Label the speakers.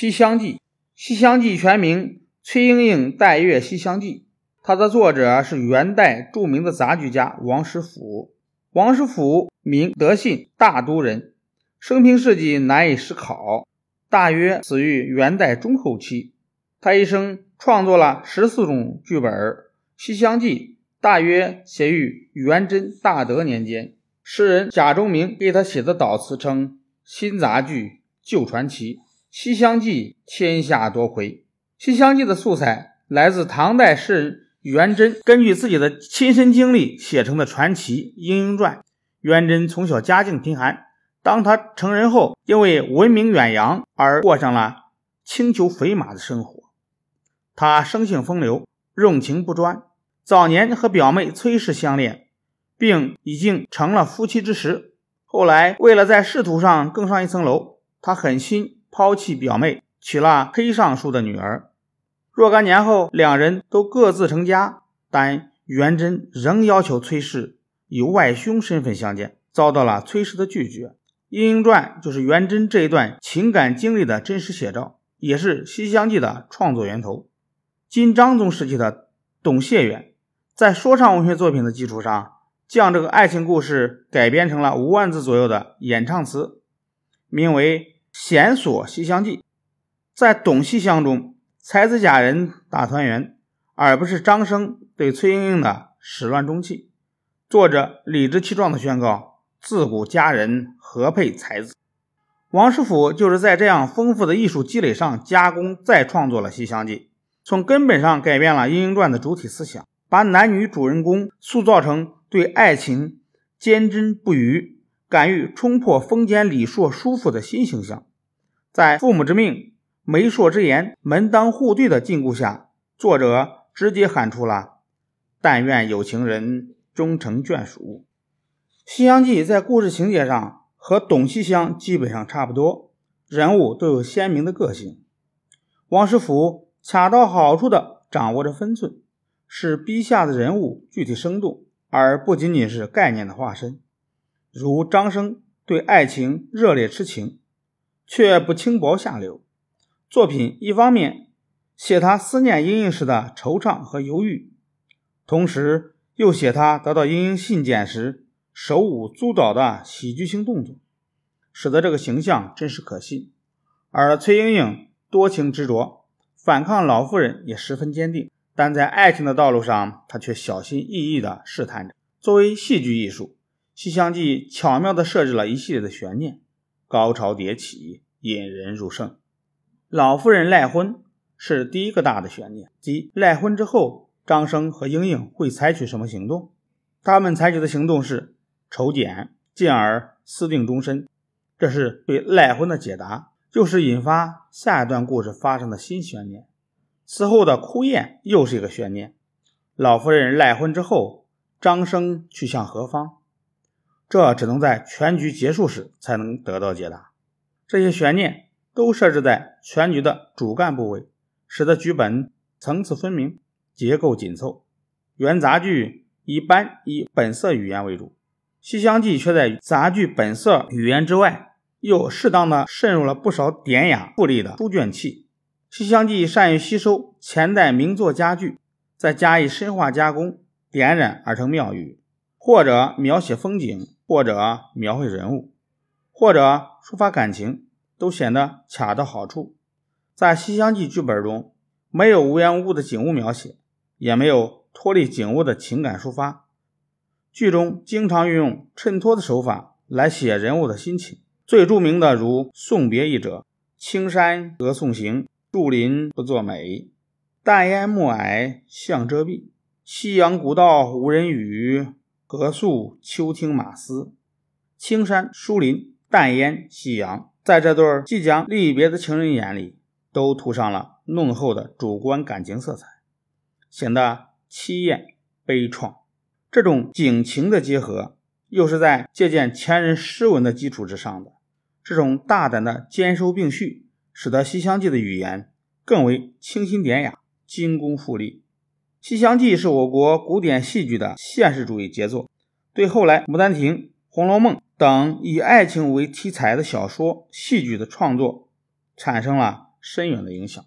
Speaker 1: 西厢记》，《西厢记》全名《崔莺莺带月西厢记》，它的作者是元代著名的杂剧家王实甫。王实甫名德信，大都人，生平事迹难以实考，大约死于元代中后期。他一生创作了十四种剧本，《西厢记》大约写于元贞大德年间。诗人贾中明给他写的悼词称：“新杂剧旧传奇，《西厢记》天下多亏。”《西厢记》的素材来自唐代诗人元贞根据自己的亲身经历写成的传奇《莺莺传》。元贞从小家境贫寒，当他成人后，因为闻名远扬而过上了轻裘肥马的生活。他生性风流，用情不专。早年和表妹崔氏相恋，并已经成了夫妻之实。后来为了在仕途上更上一层楼，他狠心抛弃表妹，娶了黑尚书的女儿。若干年后，两人都各自成家，但元贞仍要求崔氏以外兄身份相见，遭到了崔氏的拒绝。《莺莺传》就是元贞这一段情感经历的真实写照，也是《西厢记》的创作源头。金章宗时期的董谢元，在说唱文学作品的基础上，将这个爱情故事改编成了五万字左右的演唱词，名为《弦索西厢记》。在董西厢中，才子佳人大团圆，而不是张生对崔莺莺的始乱终弃。作者理直气壮地宣告：“自古佳人何配才子？”王实甫就是在这样丰富的艺术积累上加工再创作了《西厢记》。从根本上改变了《莺莺传》的主体思想，把男女主人公塑造成对爱情坚贞不渝、敢于冲破封建礼数束缚的新形象。在父母之命、媒妁之言、门当户对的禁锢下，作者直接喊出了“但愿有情人终成眷属”。《西厢记》在故事情节上和《董西厢》基本上差不多，人物都有鲜明的个性。王实甫。恰到好处地掌握着分寸，使笔下的人物具体生动，而不仅仅是概念的化身。如张生对爱情热烈痴情，却不轻薄下流。作品一方面写他思念莺莺时的惆怅和犹豫，同时又写他得到莺莺信件时手舞足蹈的喜剧性动作，使得这个形象真实可信。而崔莺莺多情执着。反抗老妇人也十分坚定，但在爱情的道路上，他却小心翼翼地试探着。作为戏剧艺术，《西厢记》巧妙地设置了一系列的悬念，高潮迭起，引人入胜。老夫人赖婚是第一个大的悬念，即赖婚之后，张生和莺莺会采取什么行动？他们采取的行动是筹剪，进而私定终身。这是对赖婚的解答。就是引发下一段故事发生的新悬念。此后的哭宴又是一个悬念。老夫人赖婚之后，张生去向何方？这只能在全局结束时才能得到解答。这些悬念都设置在全局的主干部位，使得剧本层次分明，结构紧凑。原杂剧一般以本色语言为主，《西厢记》却在杂剧本色语言之外。又适当的渗入了不少典雅富丽的书卷气，《西厢记》善于吸收前代名作佳句，再加以深化加工，点染而成妙语，或者描写风景，或者描绘人物，或者抒发感情，都显得恰到好处。在《西厢记》剧本中，没有无缘无故的景物描写，也没有脱离景物的情感抒发，剧中经常运用衬托的手法来写人物的心情。最著名的如《送别》一者，青山隔送行，树林不作美，淡烟暮霭向遮蔽。夕阳古道无人语，隔宿秋听马嘶。青山、疏林、淡烟、夕阳，在这对即将离别的情人眼里，都涂上了浓厚的主观感情色彩，显得凄艳悲怆。这种景情的结合，又是在借鉴前人诗文的基础之上的。这种大胆的兼收并蓄，使得《西厢记》的语言更为清新典雅、精工富丽。《西厢记》是我国古典戏剧的现实主义杰作，对后来《牡丹亭》《红楼梦》等以爱情为题材的小说、戏剧的创作产生了深远的影响。